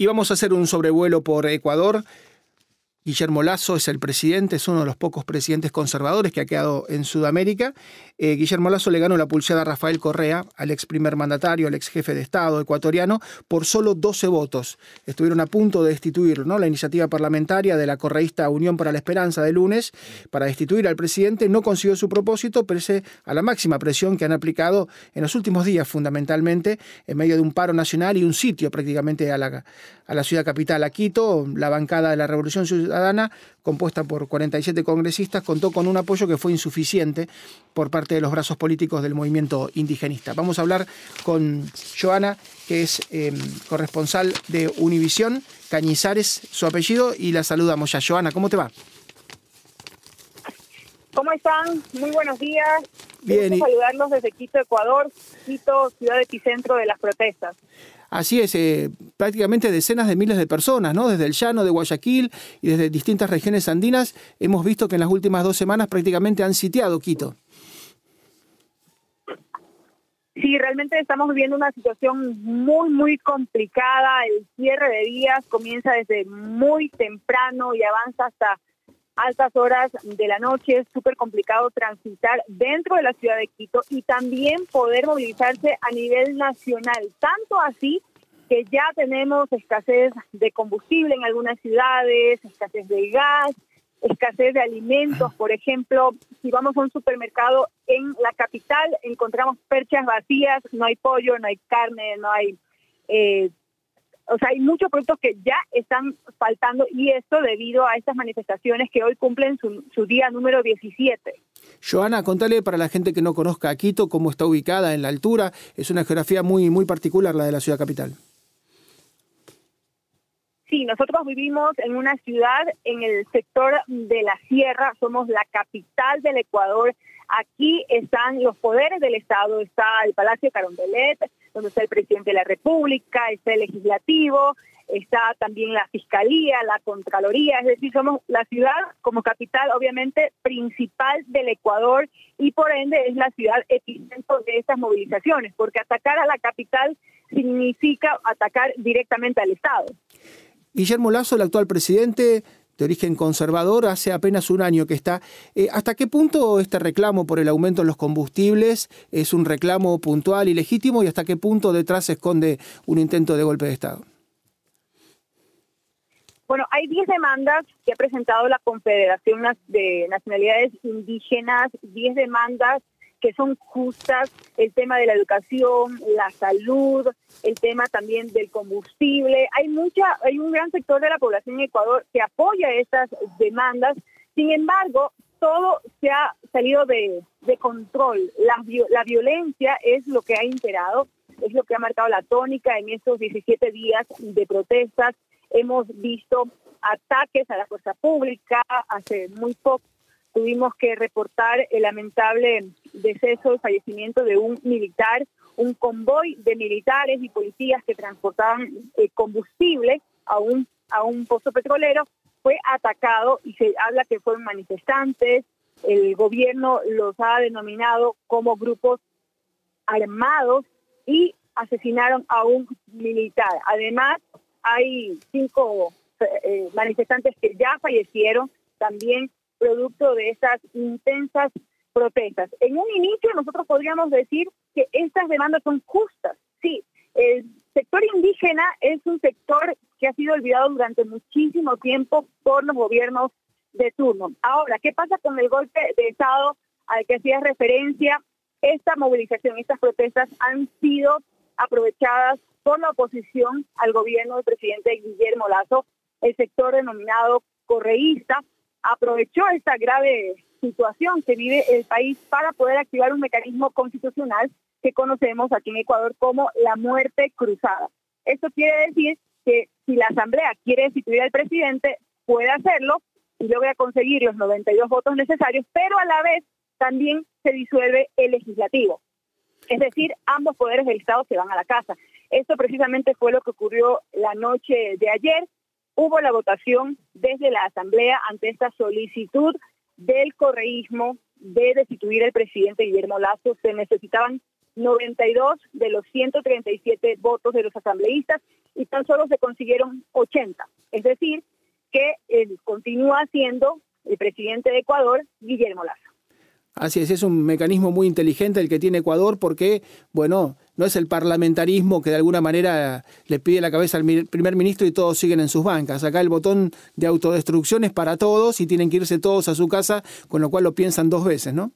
Y vamos a hacer un sobrevuelo por Ecuador. Guillermo Lazo es el presidente, es uno de los pocos presidentes conservadores que ha quedado en Sudamérica. Eh, Guillermo Lazo le ganó la pulseada a Rafael Correa, al ex primer mandatario, al ex jefe de Estado ecuatoriano, por solo 12 votos. Estuvieron a punto de destituirlo, ¿no? La iniciativa parlamentaria de la correísta Unión para la Esperanza de lunes para destituir al presidente no consiguió su propósito, pese a la máxima presión que han aplicado en los últimos días, fundamentalmente, en medio de un paro nacional y un sitio prácticamente a la, a la ciudad capital, a Quito. La bancada de la Revolución Ciudadana compuesta por 47 congresistas, contó con un apoyo que fue insuficiente por parte de los brazos políticos del movimiento indigenista. Vamos a hablar con Joana, que es em, corresponsal de Univisión, Cañizares, su apellido, y la saludamos ya. Joana, ¿cómo te va? ¿Cómo están? Muy buenos días. Bien. Y... saludarlos desde Quito, Ecuador, Quito, ciudad epicentro de las protestas. Así es, eh, prácticamente decenas de miles de personas, ¿no? Desde el llano de Guayaquil y desde distintas regiones andinas, hemos visto que en las últimas dos semanas prácticamente han sitiado Quito. Sí, realmente estamos viviendo una situación muy, muy complicada. El cierre de días comienza desde muy temprano y avanza hasta altas horas de la noche. Es súper complicado transitar dentro de la ciudad de Quito y también poder movilizarse a nivel nacional. Tanto así que ya tenemos escasez de combustible en algunas ciudades, escasez de gas, escasez de alimentos. Por ejemplo, si vamos a un supermercado en la capital, encontramos perchas vacías, no hay pollo, no hay carne, no hay eh, o sea, hay muchos productos que ya están faltando y esto debido a estas manifestaciones que hoy cumplen su, día número 17. Joana, contale para la gente que no conozca a Quito cómo está ubicada en la altura. Es una geografía muy, muy particular la de la ciudad capital. Sí, nosotros vivimos en una ciudad en el sector de la sierra, somos la capital del Ecuador. Aquí están los poderes del Estado, está el Palacio Carondelet, donde está el presidente de la República, está el legislativo, está también la Fiscalía, la Contraloría, es decir, somos la ciudad como capital obviamente principal del Ecuador y por ende es la ciudad epicentro de estas movilizaciones, porque atacar a la capital significa atacar directamente al Estado. Guillermo Lazo, el actual presidente, de origen conservador, hace apenas un año que está. Eh, ¿Hasta qué punto este reclamo por el aumento en los combustibles es un reclamo puntual y legítimo y hasta qué punto detrás se esconde un intento de golpe de Estado? Bueno, hay 10 demandas que ha presentado la Confederación de Nacionalidades Indígenas, 10 demandas que son justas, el tema de la educación, la salud, el tema también del combustible. Hay mucha, hay un gran sector de la población en Ecuador que apoya estas demandas. Sin embargo, todo se ha salido de, control. La, la violencia es lo que ha imperado, es lo que ha marcado la tónica en estos 17 días de protestas. Hemos visto ataques a la fuerza pública hace muy poco tuvimos que reportar el lamentable deceso, el fallecimiento de un militar, un convoy de militares y policías que transportaban eh, combustible a un, a un pozo petrolero, fue atacado y se habla que fueron manifestantes, el gobierno los ha denominado como grupos armados y asesinaron a un militar. Además, hay cinco eh, manifestantes que ya fallecieron, también producto de estas intensas protestas. En un inicio nosotros podríamos decir que estas demandas son justas. Sí, el sector indígena es un sector que ha sido olvidado durante muchísimo tiempo por los gobiernos de turno. Ahora, ¿qué pasa con el golpe de Estado al que hacía referencia? Esta movilización, estas protestas han sido aprovechadas por la oposición al gobierno del presidente Guillermo Lazo, el sector denominado correísta, aprovechó esta grave situación que vive el país para poder activar un mecanismo constitucional que conocemos aquí en Ecuador como la muerte cruzada. Esto quiere decir que si la Asamblea quiere destituir al presidente, puede hacerlo y logra conseguir los 92 votos necesarios, pero a la vez también se disuelve el legislativo. Es decir, ambos poderes del Estado se van a la casa. Esto precisamente fue lo que ocurrió la noche de ayer hubo la votación desde la Asamblea ante esta solicitud del correísmo de destituir al presidente Guillermo Lazo. Se necesitaban 92 de los 137 votos de los asambleístas y tan solo se consiguieron 80. Es decir, que él continúa siendo el presidente de Ecuador, Guillermo Lazo. Así es, es un mecanismo muy inteligente el que tiene Ecuador porque, bueno, no es el parlamentarismo que de alguna manera le pide la cabeza al primer ministro y todos siguen en sus bancas. Acá el botón de autodestrucción es para todos y tienen que irse todos a su casa, con lo cual lo piensan dos veces, ¿no?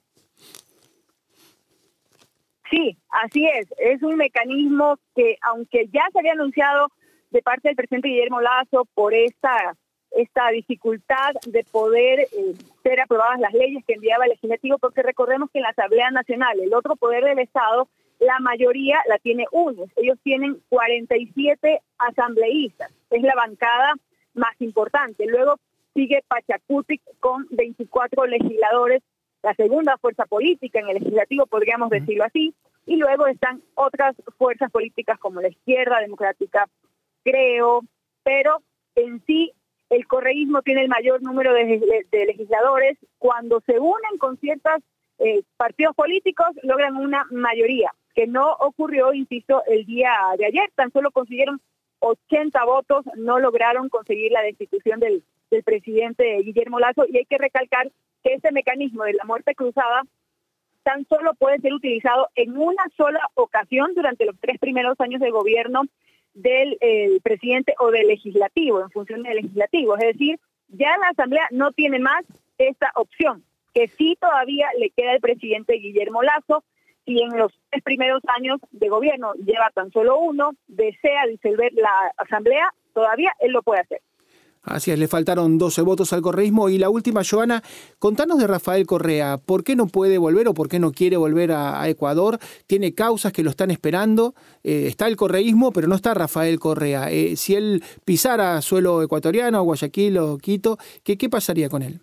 Sí, así es. Es un mecanismo que, aunque ya se había anunciado de parte del presidente Guillermo Lazo por esta esta dificultad de poder eh, ser aprobadas las leyes que enviaba el legislativo, porque recordemos que en la Asamblea Nacional, el otro poder del Estado, la mayoría la tiene uno. Ellos tienen 47 asambleístas, es la bancada más importante. Luego sigue Pachacutic con 24 legisladores, la segunda fuerza política en el legislativo, podríamos decirlo así, y luego están otras fuerzas políticas como la izquierda democrática, creo, pero en sí el correísmo tiene el mayor número de, legisladores. Cuando se unen con ciertos eh, partidos políticos, logran una mayoría, que no ocurrió, insisto, el día de ayer. Tan solo consiguieron 80 votos, no lograron conseguir la destitución del, del presidente Guillermo Lazo. Y hay que recalcar que este mecanismo de la muerte cruzada tan solo puede ser utilizado en una sola ocasión durante los tres primeros años de gobierno del presidente o del legislativo, en función del legislativo. Es decir, ya la Asamblea no tiene más esta opción, que sí todavía le queda al presidente Guillermo Lazo, y en los tres primeros años de gobierno lleva tan solo uno, desea disolver la Asamblea, todavía él lo puede hacer. Así es, le faltaron 12 votos al correísmo. Y la última, Joana, contanos de Rafael Correa. ¿Por qué no puede volver o por qué no quiere volver a, Ecuador? Tiene causas que lo están esperando. Eh, está el correísmo, pero no está Rafael Correa. Eh, si él pisara suelo ecuatoriano, Guayaquil o Quito, ¿qué, ¿qué pasaría con él?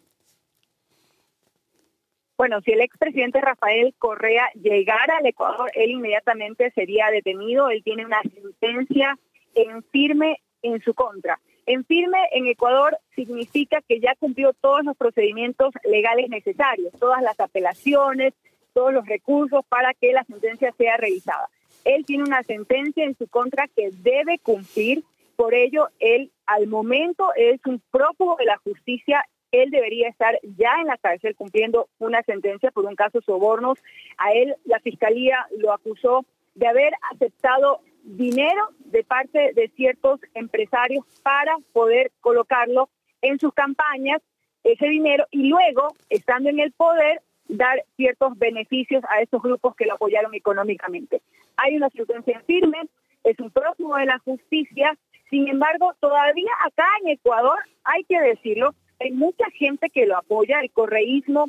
Bueno, si el expresidente Rafael Correa llegara al Ecuador, él inmediatamente sería detenido. Él tiene una sentencia en firme en su contra. En firme en Ecuador significa que ya cumplió todos los procedimientos legales necesarios, todas las apelaciones, todos los recursos para que la sentencia sea revisada. Él tiene una sentencia en su contra que debe cumplir, por ello él al momento es un prófugo de la justicia, él debería estar ya en la cárcel cumpliendo una sentencia por un caso sobornos. A él la fiscalía lo acusó de haber aceptado dinero de parte de ciertos empresarios para poder colocarlo en sus campañas, ese dinero, y luego, estando en el poder, dar ciertos beneficios a esos grupos que lo apoyaron económicamente. Hay una sentencia firme, es un próximo de la justicia, sin embargo, todavía acá en Ecuador, hay que decirlo, hay mucha gente que lo apoya, el correísmo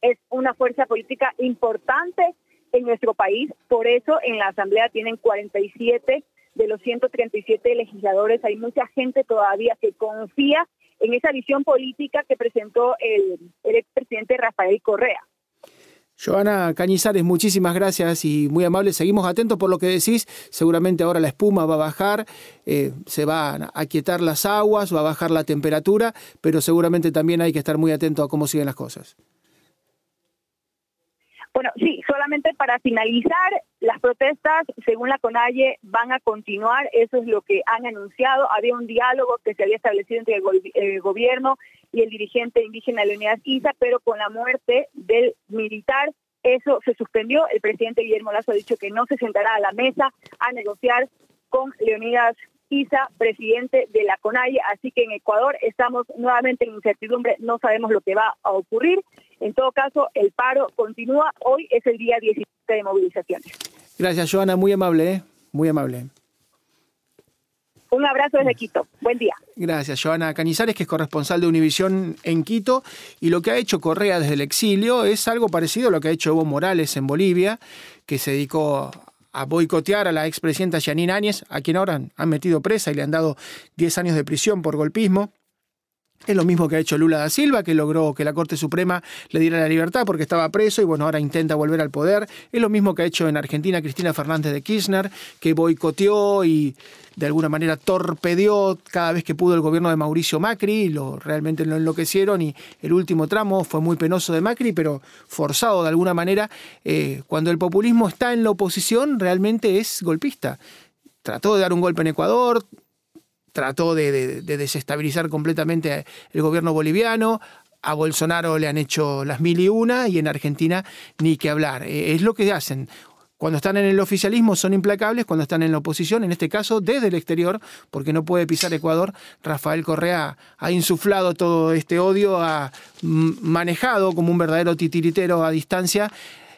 es una fuerza política importante en nuestro país. Por eso en la Asamblea tienen 47 de los 137 legisladores. Hay mucha gente todavía que confía en esa visión política que presentó el, el expresidente Rafael Correa. Joana Cañizares, muchísimas gracias y muy amable. Seguimos atentos por lo que decís. Seguramente ahora la espuma va a bajar, eh, se van a aquietar las aguas, va a bajar la temperatura, pero seguramente también hay que estar muy atento a cómo siguen las cosas. Bueno, sí, solamente para finalizar, las protestas, según la CONAIE, van a continuar, eso es lo que han anunciado. Había un diálogo que se había establecido entre el, gobierno y el dirigente indígena Leonidas Isa, pero con la muerte del militar, eso se suspendió. El presidente Guillermo Lazo ha dicho que no se sentará a la mesa a negociar con Leonidas Isa, presidente de la CONAIE. Así que en Ecuador estamos nuevamente en incertidumbre, no sabemos lo que va a ocurrir. En todo caso, el paro continúa. Hoy es el día 17 de movilizaciones. Gracias, Joana. Muy amable, ¿eh? muy amable. Un abrazo desde Quito. Buen día. Gracias, Joana Cañizares, que es corresponsal de Univisión en Quito. Y lo que ha hecho Correa desde el exilio es algo parecido a lo que ha hecho Evo Morales en Bolivia, que se dedicó a boicotear a la expresidenta Janine Áñez, a quien ahora han metido presa y le han dado 10 años de prisión por golpismo. Es lo mismo que ha hecho Lula da Silva, que logró que la Corte Suprema le diera la libertad porque estaba preso y bueno, ahora intenta volver al poder. Es lo mismo que ha hecho en Argentina Cristina Fernández de Kirchner, que boicoteó y de alguna manera torpedeó cada vez que pudo el gobierno de Mauricio Macri, lo, realmente lo enloquecieron y el último tramo fue muy penoso de Macri, pero forzado de alguna manera. Eh, cuando el populismo está en la oposición, realmente es golpista. Trató de dar un golpe en Ecuador, trató de, desestabilizar completamente el gobierno boliviano. A Bolsonaro le han hecho las mil y una y en Argentina ni que hablar. Eh, es lo que hacen. Cuando están en el oficialismo son implacables, cuando están en la oposición, en este caso desde el exterior, porque no puede pisar Ecuador, Rafael Correa ha insuflado todo este odio, ha manejado como un verdadero titiritero a distancia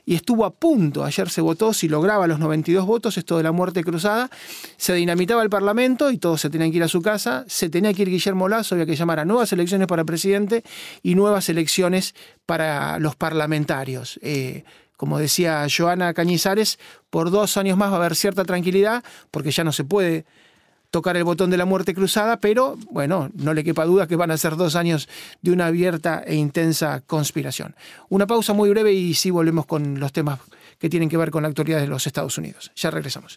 y estuvo a punto, ayer se votó, si lograba los 92 votos, esto de la muerte cruzada, se dinamitaba el Parlamento y todos se tenían que ir a su casa, se tenía que ir Guillermo Lazo, había que llamar a nuevas elecciones para presidente y nuevas elecciones para los parlamentarios. Eh, como decía Joana Cañizares, por dos años más va a haber cierta tranquilidad, porque ya no se puede tocar el botón de la muerte cruzada, pero bueno, no le quepa duda que van a ser dos años de una abierta e intensa conspiración. Una pausa muy breve y sí volvemos con los temas que tienen que ver con la actualidad de los Estados Unidos. Ya regresamos.